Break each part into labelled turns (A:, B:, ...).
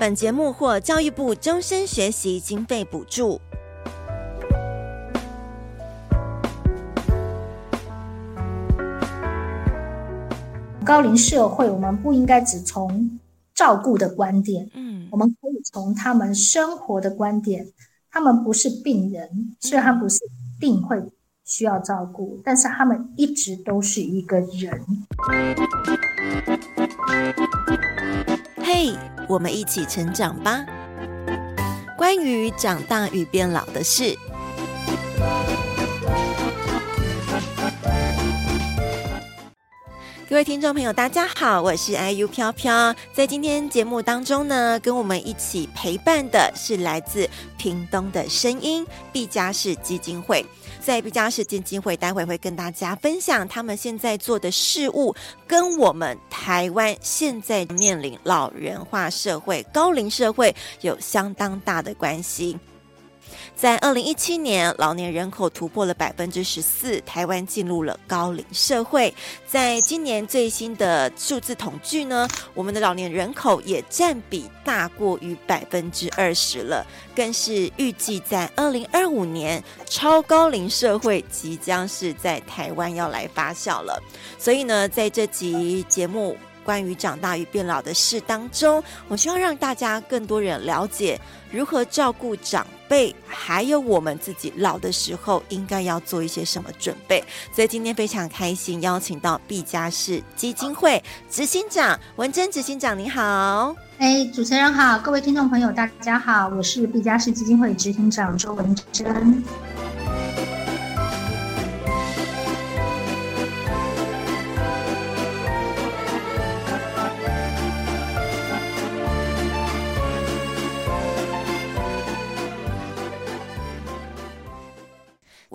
A: 本节目获教育部终身学习经费补助。
B: 高龄社会，我们不应该只从照顾的观点，嗯，我们可以从他们生活的观点。他们不是病人，虽然他们不是一定会需要照顾，但是他们一直都是一个人。
A: 嘿，我们一起成长吧。关于长大与变老的事。各位听众朋友，大家好，我是 IU 飘飘。在今天节目当中呢，跟我们一起陪伴的是来自屏东的声音——毕加士基金会。在毕嘉士基金会，待会会跟大家分享他们现在做的事物，跟我们台湾现在面临老人化社会、高龄社会有相当大的关系。在二零一七年，老年人口突破了百分之十四，台湾进入了高龄社会。在今年最新的数字统计呢，我们的老年人口也占比大过于百分之二十了，更是预计在二零二五年，超高龄社会即将是在台湾要来发酵了。所以呢，在这集节目。关于长大与变老的事当中，我希望让大家更多人了解如何照顾长辈，还有我们自己老的时候应该要做一些什么准备。所以今天非常开心邀请到毕嘉士基金会执行长文珍执行长，你好。
B: 哎，主持人好，各位听众朋友大家好，我是毕嘉士基金会执行长周文珍。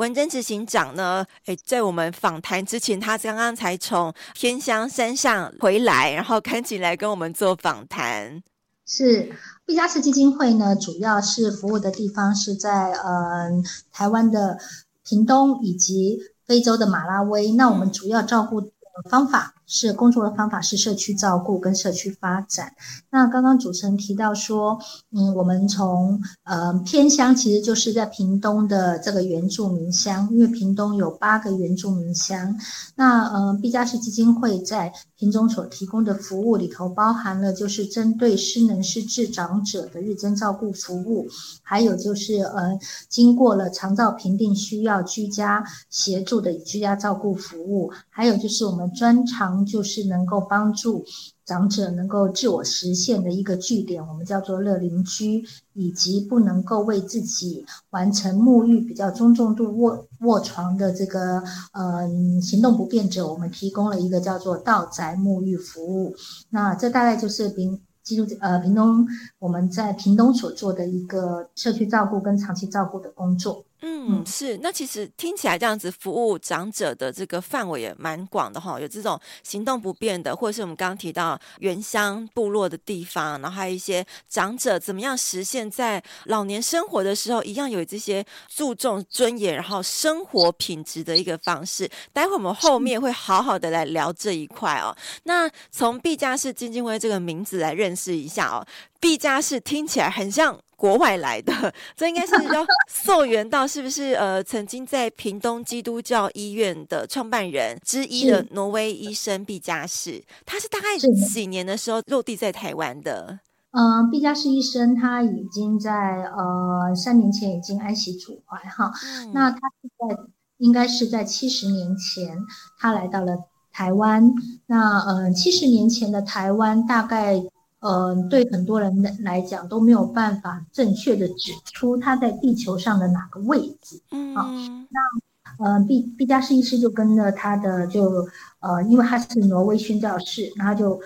A: 文珍执行长呢？诶，在我们访谈之前，他刚刚才从天香山上回来，然后赶紧来跟我们做访谈。
B: 是毕加斯基金会呢，主要是服务的地方是在呃台湾的屏东以及非洲的马拉威。那我们主要照顾的方法。是工作的方法是社区照顾跟社区发展。那刚刚主持人提到说，嗯，我们从呃偏乡，其实就是在屏东的这个原住民乡，因为屏东有八个原住民乡。那呃毕嘉士基金会在屏东所提供的服务里头，包含了就是针对失能失智长者的日间照顾服务，还有就是呃经过了长照评定需要居家协助的居家照顾服务，还有就是我们专长。就是能够帮助长者能够自我实现的一个据点，我们叫做乐龄居，以及不能够为自己完成沐浴比较中重度卧卧床的这个、呃、行动不便者，我们提供了一个叫做到宅沐浴服务。那这大概就是平基督呃屏东我们在屏东所做的一个社区照顾跟长期照顾的工作。
A: 嗯，是。那其实听起来这样子服务长者的这个范围也蛮广的哈，有这种行动不便的，或者是我们刚刚提到原乡部落的地方，然后还有一些长者怎么样实现在老年生活的时候，一样有这些注重尊严，然后生活品质的一个方式。待会我们后面会好好的来聊这一块哦。那从毕加士基金会这个名字来认识一下哦，毕加士听起来很像。国外来的，这应该是要溯源到是不是？呃，曾经在屏东基督教医院的创办人之一的挪威医生毕加士，他是大概几年的时候落地在台湾的？
B: 嗯，毕加士医生他已经在呃三年前已经安息主怀哈，嗯、那他是在应该是在七十年前他来到了台湾，那呃七十年前的台湾大概。呃，对很多人来讲都没有办法正确的指出他在地球上的哪个位置。嗯，好，那呃，毕毕加斯医师就跟着他的就呃，因为他是挪威宣教士，然后就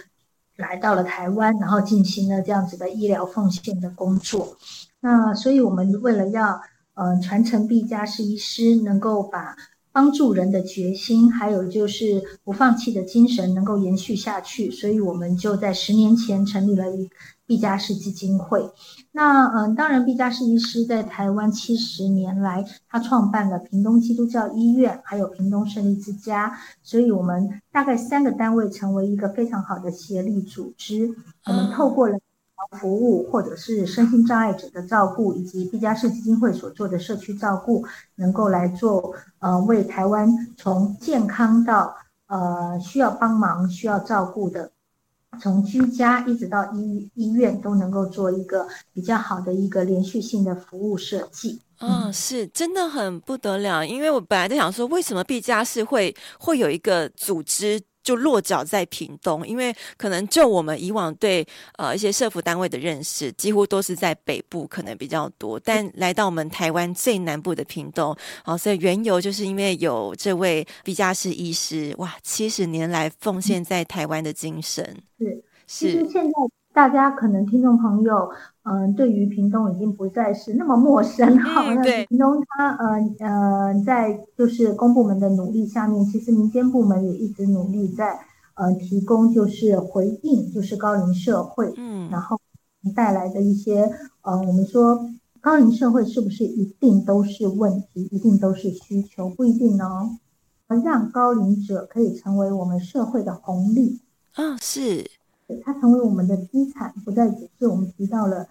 B: 来到了台湾，然后进行了这样子的医疗奉献的工作。那所以我们为了要呃传承毕加斯医师，能够把。帮助人的决心，还有就是不放弃的精神，能够延续下去。所以，我们就在十年前成立了一毕加士基金会。那嗯，当然，毕加士医师在台湾七十年来，他创办了屏东基督教医院，还有屏东胜利之家。所以，我们大概三个单位成为一个非常好的协力组织。我们透过了服务，或者是身心障碍者的照顾，以及毕加士基金会所做的社区照顾，能够来做呃为台湾从健康到呃需要帮忙、需要照顾的。从居家一直到医医院都能够做一个比较好的一个连续性的服务设计。
A: 嗯、是真的很不得了，因为我本来在想说，为什么毕加士会会有一个组织就落脚在屏东？因为可能就我们以往对呃一些社服单位的认识，几乎都是在北部可能比较多，但来到我们台湾最南部的屏东，哦，所以缘由就是因为有这位毕加士医师，哇，七十年来奉献在台湾的精神。
B: 是，是。其实现在大家可能听众朋友。嗯，对于屏东已经不再是那么陌生哈。嗯、那屏东它呃呃，在就是公部门的努力下面，其实民间部门也一直努力在呃提供就是回应，就是高龄社会，嗯，然后带来的一些呃，我们说高龄社会是不是一定都是问题，一定都是需求？不一定呢。让高龄者可以成为我们社会的红利
A: 啊、哦，是，
B: 它成为我们的资产，不再只是我们提到了。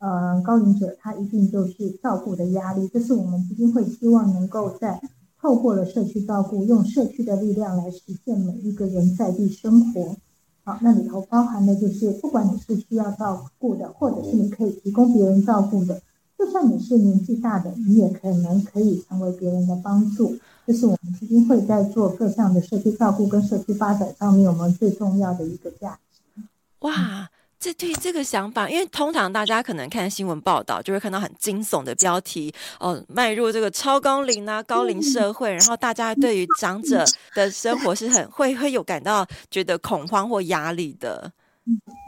B: 呃，高龄者他一定就是照顾的压力，这是我们基金会希望能够在透过了社区照顾，用社区的力量来实现每一个人在地生活。好，那里头包含的就是，不管你是需要照顾的，或者是你可以提供别人照顾的，就算你是年纪大的，你也可能可以成为别人的帮助。这是我们基金会在做各项的社区照顾跟社区发展上面，我们最重要的一个价值。
A: 哇！这对这个想法，因为通常大家可能看新闻报道，就会看到很惊悚的标题哦，迈入这个超高龄啊，高龄社会，然后大家对于长者的生活是很会会有感到觉得恐慌或压力的。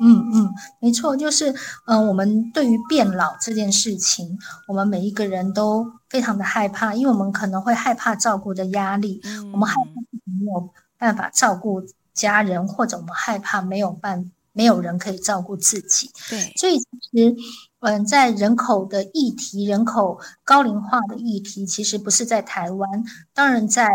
B: 嗯嗯，没错，就是嗯、呃，我们对于变老这件事情，我们每一个人都非常的害怕，因为我们可能会害怕照顾的压力，嗯、我们害怕没有办法照顾家人，或者我们害怕没有办法。没有人可以照顾自己，
A: 对，
B: 所以其实，嗯，在人口的议题、人口高龄化的议题，其实不是在台湾，当然在，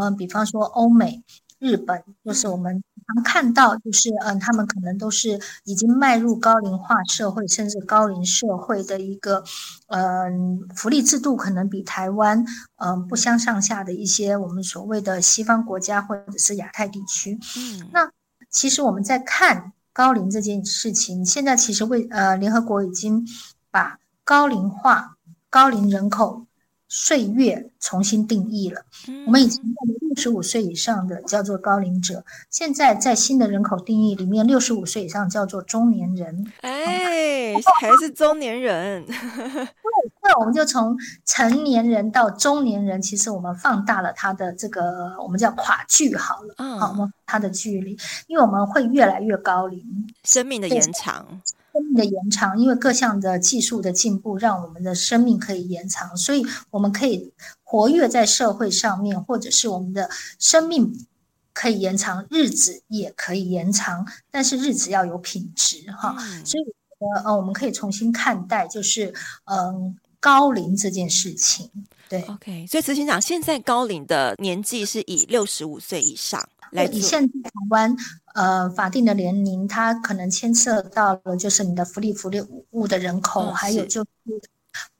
B: 嗯，比方说欧美、日本，就是我们常看到，就是嗯，他们可能都是已经迈入高龄化社会，甚至高龄社会的一个，嗯，福利制度可能比台湾，嗯，不相上下的一些我们所谓的西方国家或者是亚太地区，嗯，那其实我们在看。高龄这件事情，现在其实为呃，联合国已经把高龄化、高龄人口岁月重新定义了。我们以前六十五岁以上的叫做高龄者，现在在新的人口定义里面，六十五岁以上叫做中年人。
A: 哎，还是中年人。
B: 那我们就从成年人到中年人，其实我们放大了他的这个，我们叫跨距好了，嗯，好，我们他的距离，因为我们会越来越高龄，
A: 生命的延长，
B: 生命的延长，因为各项的技术的进步，让我们的生命可以延长，所以我们可以活跃在社会上面，或者是我们的生命可以延长，日子也可以延长，但是日子要有品质哈，嗯，所以呃，我们可以重新看待，就是嗯。高龄这件事情，对
A: ，OK，所以执行长现在高龄的年纪是以六十五岁以上来。
B: 以现在台湾呃法定的年龄，它可能牵涉到了就是你的福利福利务的人口，哦、还有就是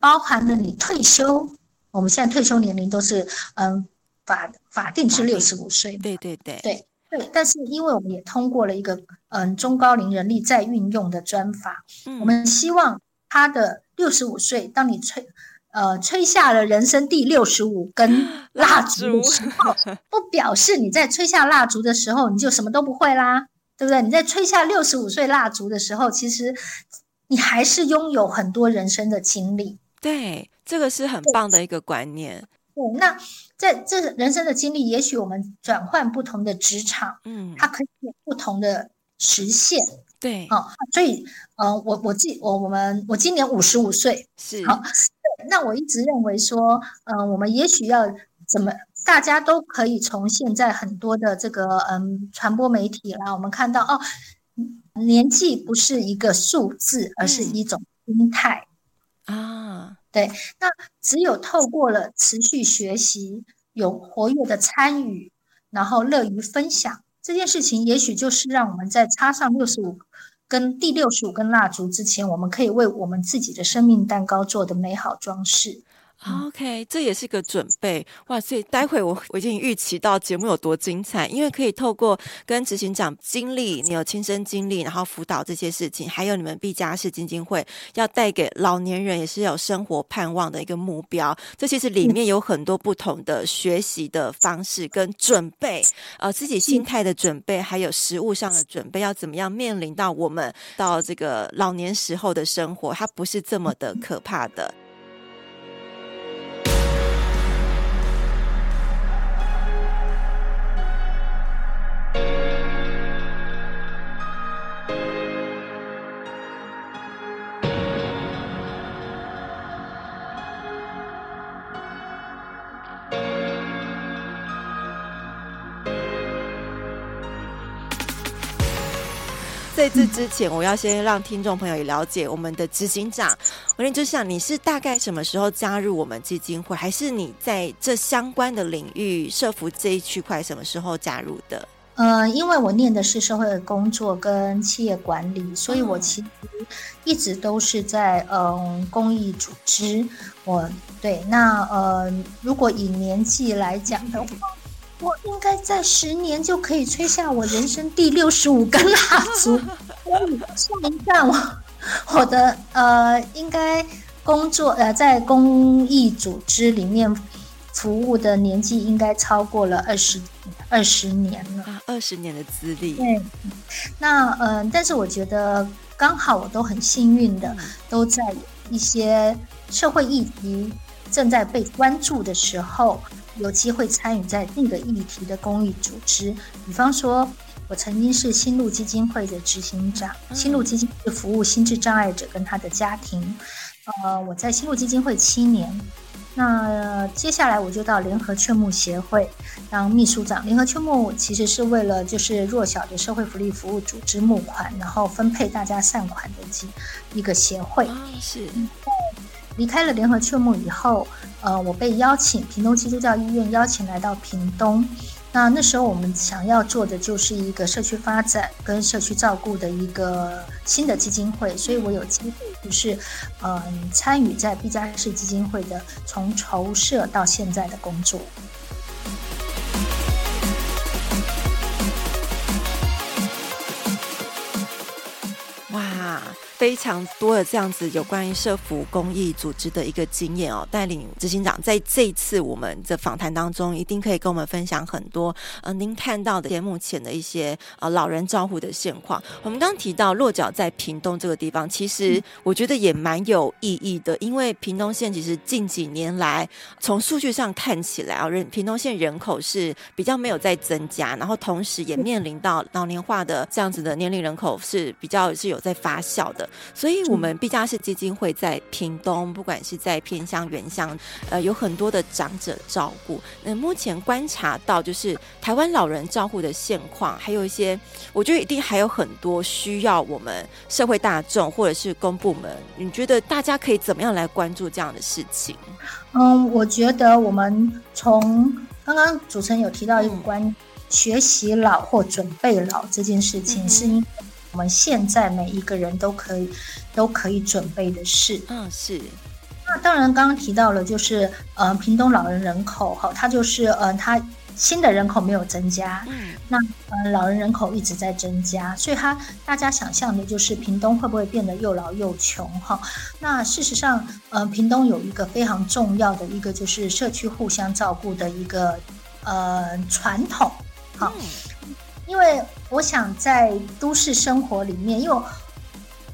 B: 包含了你退休。我们现在退休年龄都是嗯法法定是六十五岁，
A: 对对对
B: 对对。但是因为我们也通过了一个嗯中高龄人力再运用的专法，嗯、我们希望他的。六十五岁，当你吹，呃，吹下了人生第六十五根 蜡烛的时候，不表示你在吹下蜡烛的时候你就什么都不会啦，对不对？你在吹下六十五岁蜡烛的时候，其实你还是拥有很多人生的经历。
A: 对，这个是很棒的一个观念。
B: 对，对，那在这人生的经历，也许我们转换不同的职场，嗯，它可以有不同的实现。
A: 对，
B: 好，所以，呃，我我自己，我我们我今年五十五岁，
A: 是
B: 好，对，那我一直认为说，嗯、呃，我们也许要怎么，大家都可以从现在很多的这个，嗯，传播媒体啦，我们看到哦，年纪不是一个数字，而是一种心态、
A: 嗯、啊，
B: 对，那只有透过了持续学习，有活跃的参与，然后乐于分享。这件事情也许就是让我们在插上六十五跟第六十五根蜡烛之前，我们可以为我们自己的生命蛋糕做的美好装饰。
A: OK，这也是个准备哇！所以待会我我已经预期到节目有多精彩，因为可以透过跟执行长经历，你有亲身经历，然后辅导这些事情，还有你们毕加士基金会要带给老年人也是有生活盼望的一个目标。这其实里面有很多不同的学习的方式跟准备，呃，自己心态的准备，还有实物上的准备，要怎么样面临到我们到这个老年时候的生活，它不是这么的可怕的。在这之前，我要先让听众朋友也了解我们的执行长。我就想，你是大概什么时候加入我们基金会，还是你在这相关的领域设服这一区块什么时候加入的？
B: 呃，因为我念的是社会工作跟企业管理，所以我其实一直都是在嗯、公益组织。我对那呃，如果以年纪来讲的话。我应该在十年就可以吹下我人生第六十五根蜡烛。算一算，我我的呃，应该工作呃，在公益组织里面服务的年纪应该超过了二十二十年了。
A: 二十年的资历。
B: 对，那嗯、呃，但是我觉得刚好我都很幸运的，都在一些社会议题正在被关注的时候。有机会参与在那个议题的公益组织，比方说，我曾经是新路基金会的执行长。新路基金会服务心智障碍者跟他的家庭。呃，我在新路基金会七年。那接下来我就到联合劝募协会当秘书长。联合劝募其实是为了就是弱小的社会福利服务组织募款，然后分配大家善款的一个协会。
A: 是。
B: 离开了联合劝募以后，呃，我被邀请屏东基督教医院邀请来到屏东。那那时候我们想要做的就是一个社区发展跟社区照顾的一个新的基金会，所以我有机会就是，嗯、参与在毕嘉士基金会的从筹设到现在的工作。
A: 哇非常多的这样子有关于社福公益组织的一个经验哦，带领执行长在这一次我们的访谈当中，一定可以跟我们分享很多呃，您看到的目前的一些呃老人照护的现况。我们刚刚提到落脚在屏东这个地方，其实我觉得也蛮有意义的，因为屏东县其实近几年来从数据上看起来啊，人屏东县人口是比较没有在增加，然后同时也面临到老年化的这样子的年龄人口是比较是有在发酵的。所以，我们毕加士基金会在屏东，不管是在偏乡、原乡，呃，有很多的长者照顾。那目前观察到，就是台湾老人照护的现况，还有一些，我觉得一定还有很多需要我们社会大众或者是公部门。你觉得大家可以怎么样来关注这样的事情？
B: 嗯，我觉得我们从刚刚主持人有提到一个关于学习老或准备老这件事情，是因为。我们现在每一个人都可以都可以准备的事，
A: 嗯，是。
B: 那当然，刚刚提到了，就是呃，屏东老人人口哈，它就是呃，它新的人口没有增加，嗯，那呃，老人人口一直在增加，所以它大家想象的就是屏东会不会变得又老又穷哈？那事实上，呃，屏东有一个非常重要的一个就是社区互相照顾的一个呃传统，好。嗯因为我想在都市生活里面，因为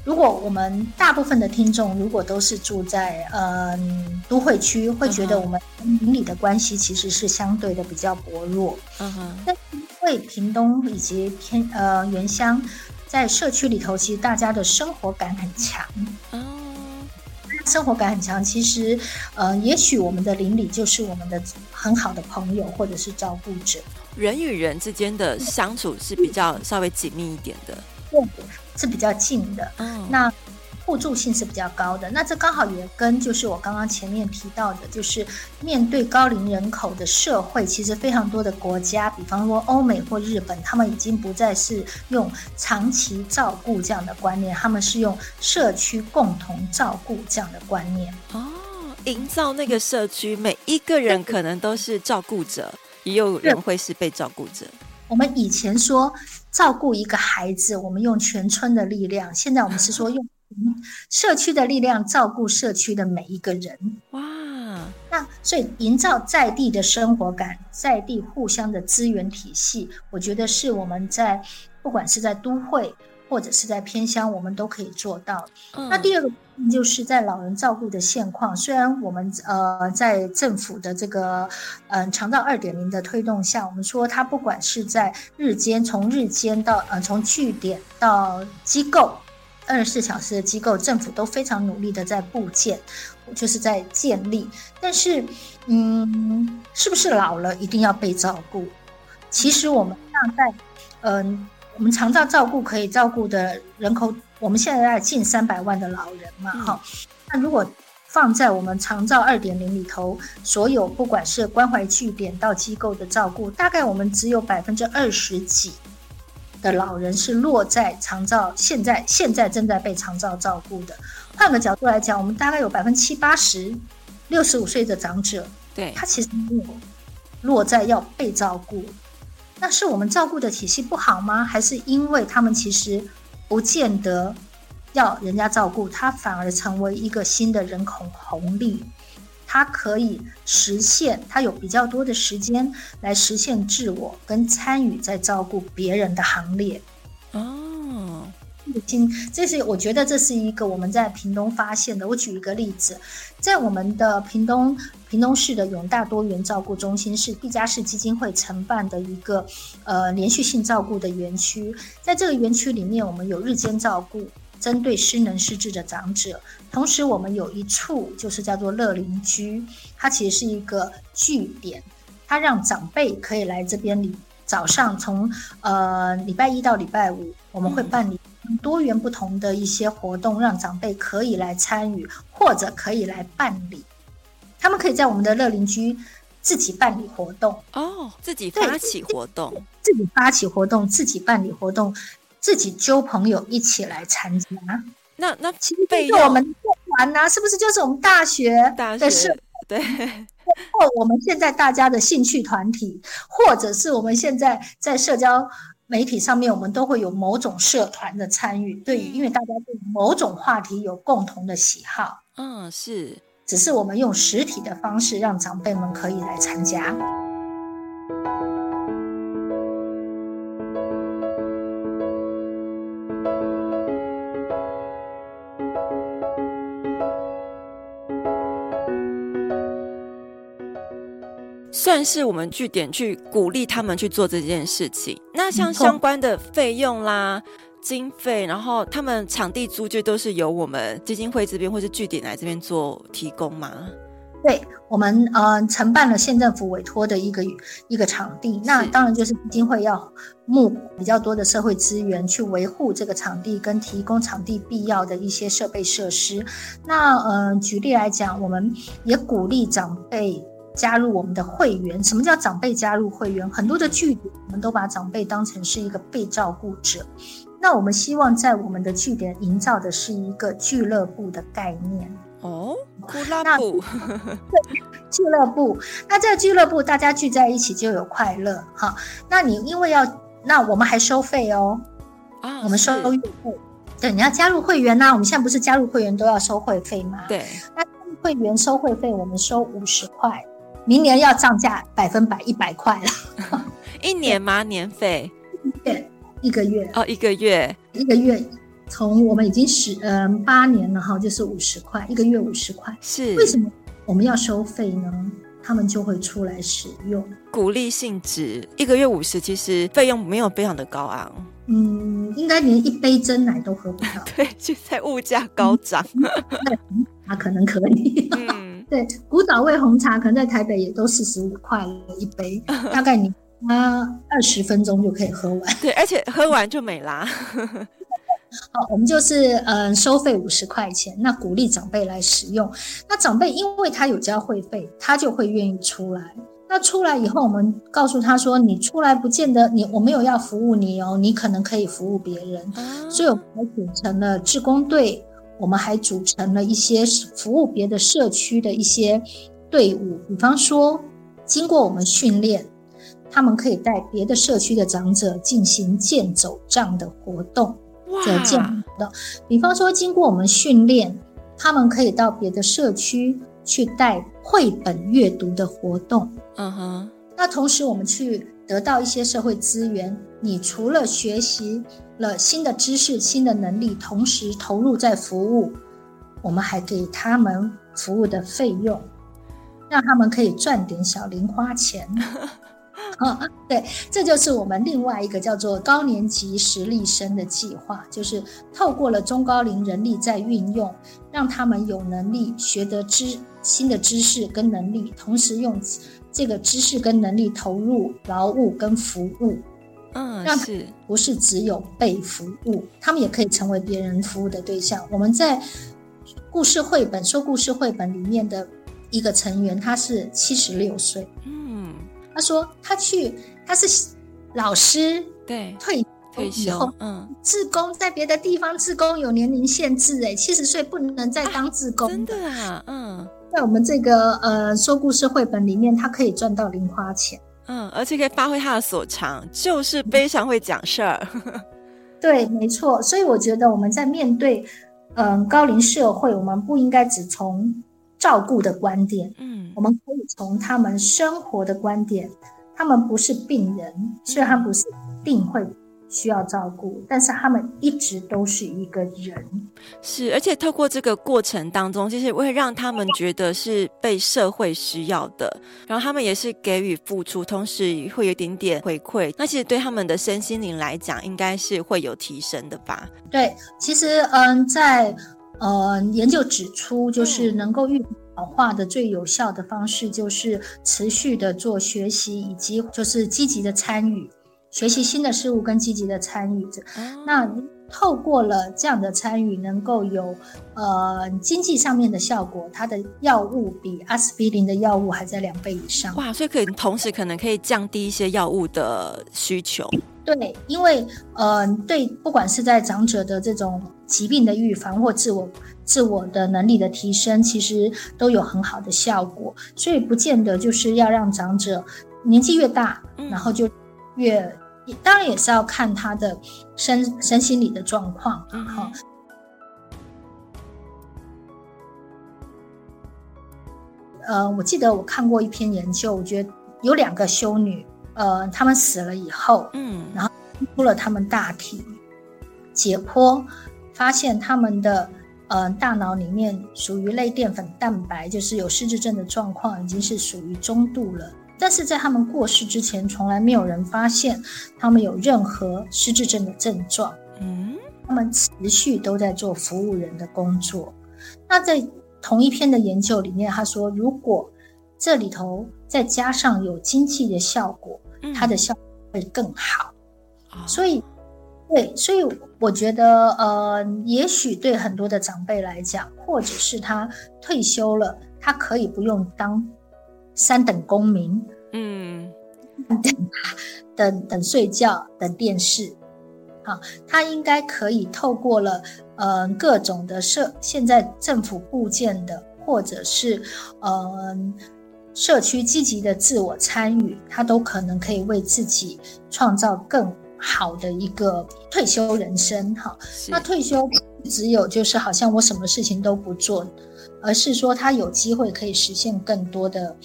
B: 如果我们大部分的听众如果都是住在嗯、呃、都会区，会觉得我们邻里的关系其实是相对的比较薄弱。嗯哼。但因为屏东以及偏呃原乡在社区里头，其实大家的生活感很强。哦。生活感很强，其实呃，也许我们的邻里就是我们的很好的朋友或者是照顾者。
A: 人与人之间的相处是比较稍微紧密一点的，
B: 对，是比较近的。嗯，那互助性是比较高的。那这刚好也跟就是我刚刚前面提到的，就是面对高龄人口的社会，其实非常多的国家，比方说欧美或日本，他们已经不再是用长期照顾这样的观念，他们是用社区共同照顾这样的观念。
A: 哦，营造那个社区，每一个人可能都是照顾者，也有人会是被照顾者。
B: 我们以前说照顾一个孩子，我们用全村的力量；现在我们是说用社区的力量照顾社区的每一个人。哇，那所以营造在地的生活感，在地互相的资源体系，我觉得是我们在不管是在都会。或者是在偏乡，我们都可以做到。嗯、那第二个就是在老人照顾的现况，虽然我们呃在政府的这个嗯、呃、长照二点零的推动下，我们说它不管是在日间，从日间到呃从据点到机构，二十四小时的机构，政府都非常努力的在布建，就是在建立。但是，嗯，是不是老了一定要被照顾？其实我们大概嗯。我们长照照顾可以照顾的人口，我们现在在近三百万的老人嘛，哈、嗯。那如果放在我们长照二点零里头，所有不管是关怀据点到机构的照顾，大概我们只有百分之二十几的老人是落在长照，现在现在正在被长照照顾的。换个角度来讲，我们大概有百分之七八十六十五岁的长者，对，他其实没有落在要被照顾。那是我们照顾的体系不好吗？还是因为他们其实不见得要人家照顾，他反而成为一个新的人口红利，他可以实现，他有比较多的时间来实现自我跟参与在照顾别人的行列。哦。这是我觉得这是一个我们在屏东发现的。我举一个例子，在我们的屏东屏东市的永大多元照顾中心，是毕加士基金会承办的一个呃连续性照顾的园区。在这个园区里面，我们有日间照顾，针对失能失智的长者；同时，我们有一处就是叫做乐邻居，它其实是一个据点，它让长辈可以来这边里。早上从呃礼拜一到礼拜五，我们会办理。多元不同的一些活动，让长辈可以来参与，或者可以来办理。他们可以在我们的乐邻居自己办理活动
A: 哦，自己发起活动，
B: 自己发起活动，自己办理活动，自己揪朋友一起来参加。
A: 那那
B: 其实对我们社团呢，是不是就是我们大学的社？
A: 对，
B: 或我们现在大家的兴趣团体，或者是我们现在在社交。媒体上面，我们都会有某种社团的参与，对，因为大家对某种话题有共同的喜好，
A: 嗯，是，
B: 只是我们用实体的方式让长辈们可以来参加。
A: 算是我们据点去鼓励他们去做这件事情。那像相关的费用啦、经费，然后他们场地租就都是由我们基金会这边或是据点来这边做提供吗？
B: 对，我们呃承办了县政府委托的一个一个场地，那当然就是基金会要募比较多的社会资源去维护这个场地，跟提供场地必要的一些设备设施。那呃举例来讲，我们也鼓励长辈。加入我们的会员，什么叫长辈加入会员？很多的据点，我们都把长辈当成是一个被照顾者。那我们希望在我们的据点营造的是一个俱乐部的概念
A: 哦，俱乐部，
B: 对，俱乐部。那这个俱乐部大家聚在一起就有快乐哈。那你因为要，那我们还收费哦，啊，我们收月费。对，你要加入会员呢，我们现在不是加入会员都要收会费吗？
A: 对，
B: 那会员收会费，我们收五十块。明年要涨价百分百一百块了，
A: 一年吗？年费？
B: 月，一个月
A: 哦，一个月，
B: 一个月，从我们已经十嗯八年了哈，就是五十块一个月五十块。
A: 是
B: 为什么我们要收费呢？他们就会出来使用，
A: 鼓励性质，一个月五十，其实费用没有非常的高昂。
B: 嗯，应该连一杯真奶都喝不到。
A: 对，现在物价高涨，
B: 那可能可以。嗯。对，古早味红茶可能在台北也都四十五块了一杯，大概你花二十分钟就可以喝完。
A: 对，而且喝完就没啦。
B: 好，我们就是嗯收费五十块钱，那鼓励长辈来使用。那长辈因为他有交会费，他就会愿意出来。那出来以后，我们告诉他说：“你出来不见得你我没有要服务你哦，你可能可以服务别人。”所以我们还组成了志工队，我们还组成了一些服务别的社区的一些队伍。比方说，经过我们训练，他们可以带别的社区的长者进行健走杖的活动。这健的，比方说，经过我们训练，他们可以到别的社区去带绘本阅读的活动。嗯哼，那同时我们去得到一些社会资源。你除了学习了新的知识、新的能力，同时投入在服务，我们还给他们服务的费用，让他们可以赚点小零花钱。啊，对，这就是我们另外一个叫做高年级实力生的计划，就是透过了中高龄人力在运用，让他们有能力学得知新的知识跟能力，同时用。这个知识跟能力投入劳务跟服务，嗯，让是。不是只有被服务，他们也可以成为别人服务的对象。我们在故事绘本说故事绘本里面的一个成员，他是七十六岁，嗯，他说他去他是老师，对，退退休，嗯，志工在别的地方志工有年龄限制，哎，七十岁不能再当志工，啊，真的啊，嗯。在我们这个呃说故事绘本里面，他可以赚到零花钱，
A: 嗯，而且可以发挥他的所长，就是非常会讲事儿。
B: 对，没错。所以我觉得我们在面对嗯、呃、高龄社会，我们不应该只从照顾的观点，嗯，我们可以从他们生活的观点，他们不是病人，虽然他不是一定会。需要照顾，但是他们一直都是一个人。
A: 是，而且透过这个过程当中，就是会让他们觉得是被社会需要的，然后他们也是给予付出，同时会有一点点回馈。那其实对他们的身心灵来讲，应该是会有提升的吧？
B: 对，其实嗯，在呃研究指出，就是能够预防老化的最有效的方式，就是持续的做学习，以及就是积极的参与。学习新的事物跟积极的参与者，那透过了这样的参与，能够有呃经济上面的效果。它的药物比阿司匹林的药物还在两倍以上。
A: 哇，所以可以同时可能可以降低一些药物的需求。
B: 对，因为呃对，不管是在长者的这种疾病的预防或自我自我的能力的提升，其实都有很好的效果。所以不见得就是要让长者年纪越大，然后就越。当然也是要看他的身身心理的状况，哈。呃，我记得我看过一篇研究，我觉得有两个修女，呃，她们死了以后，嗯，然后出了她们大体解剖，发现她们的呃大脑里面属于类淀粉蛋白，就是有失智症的状况，已经是属于中度了。但是在他们过世之前，从来没有人发现他们有任何失智症的症状。嗯，他们持续都在做服务人的工作。那在同一篇的研究里面，他说，如果这里头再加上有经济的效果，它的效果会更好。所以，对，所以我觉得，呃，也许对很多的长辈来讲，或者是他退休了，他可以不用当。三等公民，嗯，等等等睡觉，等电视，好，他应该可以透过了，呃，各种的社，现在政府部件的，或者是，呃，社区积极的自我参与，他都可能可以为自己创造更好的一个退休人生，哈。是那退休只有就是好像我什么事情都不做。而是说，他有机会可以实现更多的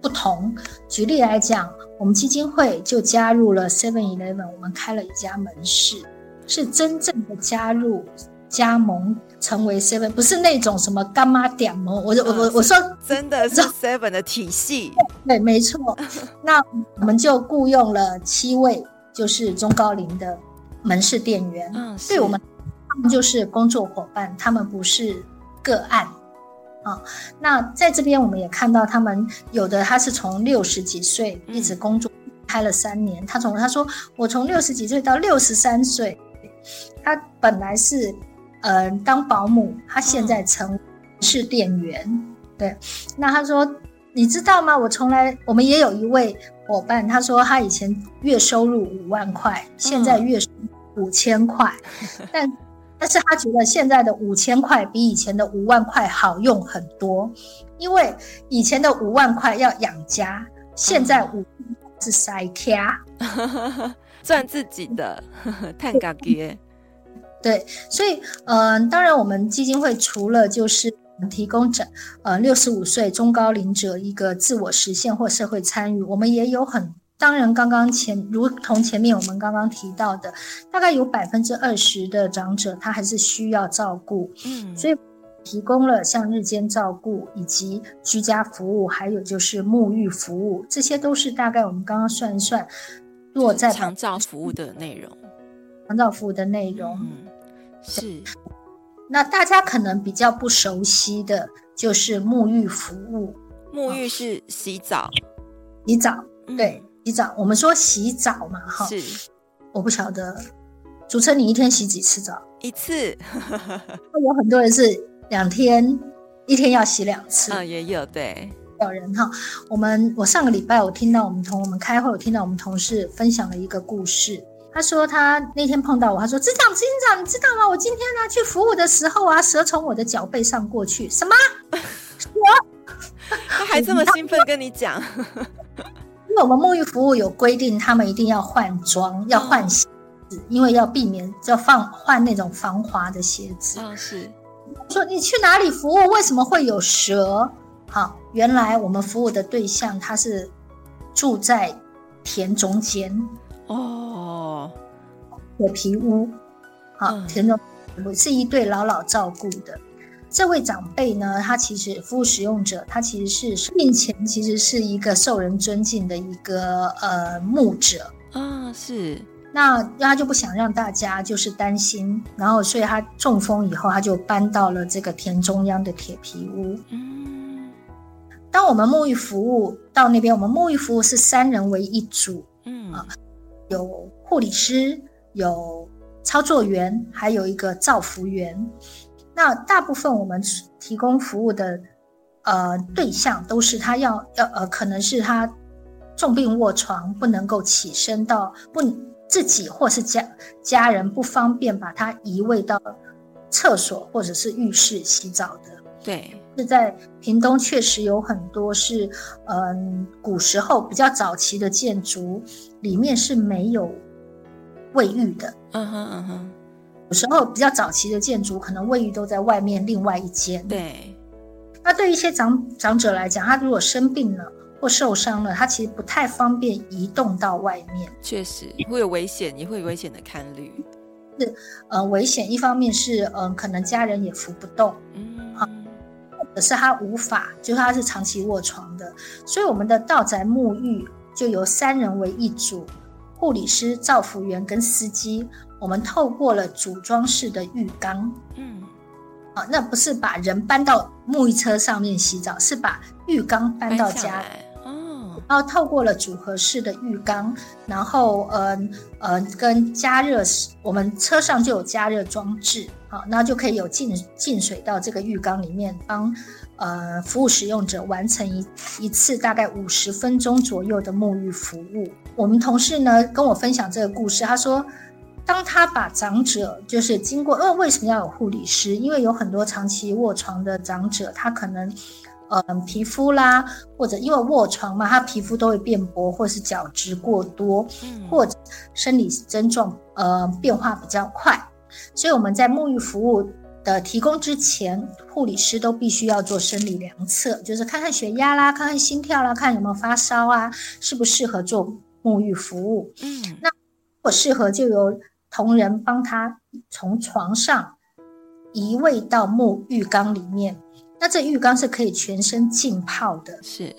B: 不同。举例来讲，我们基金会就加入了 Seven Eleven，我们开了一家门市，是真正的加入加盟，成为 Seven，不是那种什么干妈点盟。我我我我说，
A: 真的是 Seven 的体系。
B: 对，没错。那我们就雇佣了七位，就是中高龄的门市店员。嗯，对我们，他们就是工作伙伴，他们不是个案。啊，那在这边我们也看到，他们有的他是从六十几岁一直工作，开了三年。他从他说，我从六十几岁到六十三岁，他本来是呃当保姆，他现在成是店员。嗯、对，那他说你知道吗？我从来我们也有一位伙伴，他说他以前月收入五万块，现在月收入五千块，嗯、但但是他觉得现在的五千块比以前的五万块好用很多，因为以前的五万块要养家，现在五是塞卡。
A: 赚自己的，探嘎爹。
B: 对，所以，嗯、呃，当然，我们基金会除了就是提供整呃六十五岁中高龄者一个自我实现或社会参与，我们也有很，当然，刚刚前如同前面我们刚刚提到的，大概有百分之二十的长者他还是需要照顾，嗯，所以提供了像日间照顾以及居家服务，还有就是沐浴服务，这些都是大概我们刚刚算一算。落在
A: 长照服务的内容，
B: 长照服务的内容，
A: 嗯，是。
B: 那大家可能比较不熟悉的就是沐浴服务。
A: 沐浴是洗澡，
B: 洗澡，对，洗澡。我们说洗澡嘛，哈，
A: 是。
B: 我不晓得，主持人你一天洗几次澡？
A: 一次。
B: 有很多人是两天，一天要洗两次。
A: 啊，也有，对。
B: 有人哈，我们我上个礼拜我听到我们同我们开会，我听到我们同事分享了一个故事。他说他那天碰到我，他说：“执长执行长，你知道吗？我今天呢去服务的时候啊，蛇从我的脚背上过去。什么？蛇？
A: 他还这么兴奋跟你讲？
B: 因为我们沐浴服务有规定，他们一定要换装，要换鞋子，因为要避免要放换那种防滑的鞋子。
A: 啊、哦，是。
B: 说你去哪里服务？为什么会有蛇？好。”原来我们服务的对象他是住在田中间
A: 哦，
B: 铁皮屋，好，嗯、田中我是一对老老照顾的这位长辈呢，他其实服务使用者，他其实是面前其实是一个受人尊敬的一个呃牧者
A: 啊，是
B: 那他就不想让大家就是担心，然后所以他中风以后他就搬到了这个田中央的铁皮屋，嗯。当我们沐浴服务到那边，我们沐浴服务是三人为一组，嗯啊，有护理师，有操作员，还有一个造福员。那大部分我们提供服务的呃对象都是他要要呃，可能是他重病卧床，不能够起身到不自己或是家家人不方便把他移位到厕所或者是浴室洗澡的。
A: 对。
B: 是在屏东，确实有很多是，嗯，古时候比较早期的建筑里面是没有卫浴的。
A: 嗯哼嗯哼，
B: 有时候比较早期的建筑可能卫浴都在外面另外一间。
A: 对。
B: 那对于一些长长者来讲，他如果生病了或受伤了，他其实不太方便移动到外面。
A: 确实会有危险，也会有危险的看虑。
B: 是，呃，危险一方面是，嗯、呃，可能家人也扶不动。嗯。好。可是他无法，就是他是长期卧床的，所以我们的道宅沐浴就由三人为一组，护理师、照服员跟司机，我们透过了组装式的浴缸，嗯，啊，那不是把人搬到沐浴车上面洗澡，是把浴缸搬到家。里。然后透过了组合式的浴缸，然后呃呃跟加热，我们车上就有加热装置，好，那就可以有进进水到这个浴缸里面，帮呃服务使用者完成一一次大概五十分钟左右的沐浴服务。我们同事呢跟我分享这个故事，他说，当他把长者就是经过，呃为什么要有护理师？因为有很多长期卧床的长者，他可能。嗯，皮肤啦，或者因为卧床嘛，他皮肤都会变薄，或是角质过多，嗯，或者生理症状呃变化比较快，所以我们在沐浴服务的提供之前，护理师都必须要做生理量测，就是看看血压啦，看看心跳啦，看有没有发烧啊，适不适合做沐浴服务。嗯，那如果适合，就由同仁帮他从床上移位到沐浴缸里面。那这浴缸是可以全身浸泡的，
A: 是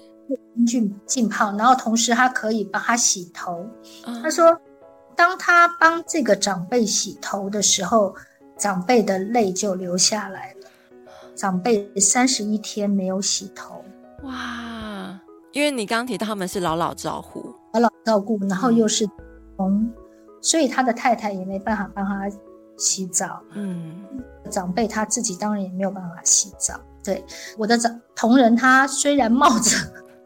B: 浸浸泡，然后同时他可以帮他洗头。嗯、他说，当他帮这个长辈洗头的时候，长辈的泪就流下来了。长辈三十一天没有洗头，
A: 哇！因为你刚刚提到他们是老老照顾，
B: 老老照顾，然后又是嗯，所以他的太太也没办法帮他洗澡。
A: 嗯，
B: 长辈他自己当然也没有办法洗澡。对，我的长同仁，他虽然冒着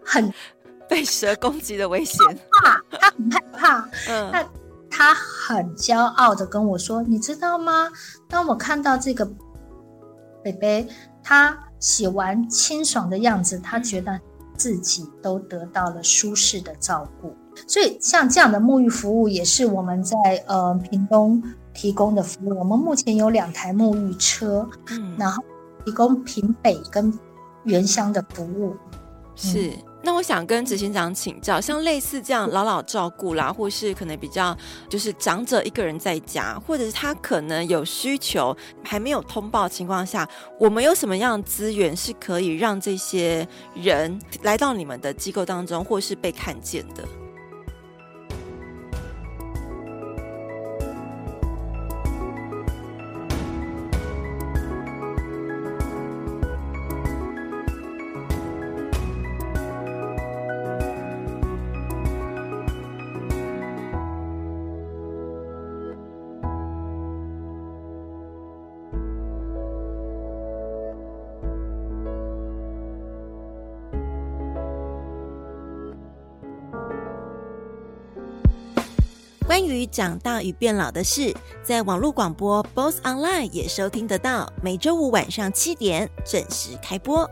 B: 很
A: 被蛇攻击的危险，
B: 怕，他很害怕。
A: 嗯，
B: 那他很骄傲的跟我说：“你知道吗？当我看到这个北北，他洗完清爽的样子，他觉得自己都得到了舒适的照顾。所以，像这样的沐浴服务，也是我们在呃屏东提供的服务。我们目前有两台沐浴车，嗯，然后提供屏北跟原乡的服务，
A: 是。嗯”那我想跟执行长请教，像类似这样老老照顾啦，或是可能比较就是长者一个人在家，或者是他可能有需求还没有通报情况下，我们有什么样的资源是可以让这些人来到你们的机构当中，或是被看见的？长大与变老的事，在网络广播 BOSS Online 也收听得到，每周五晚上七点准时开播。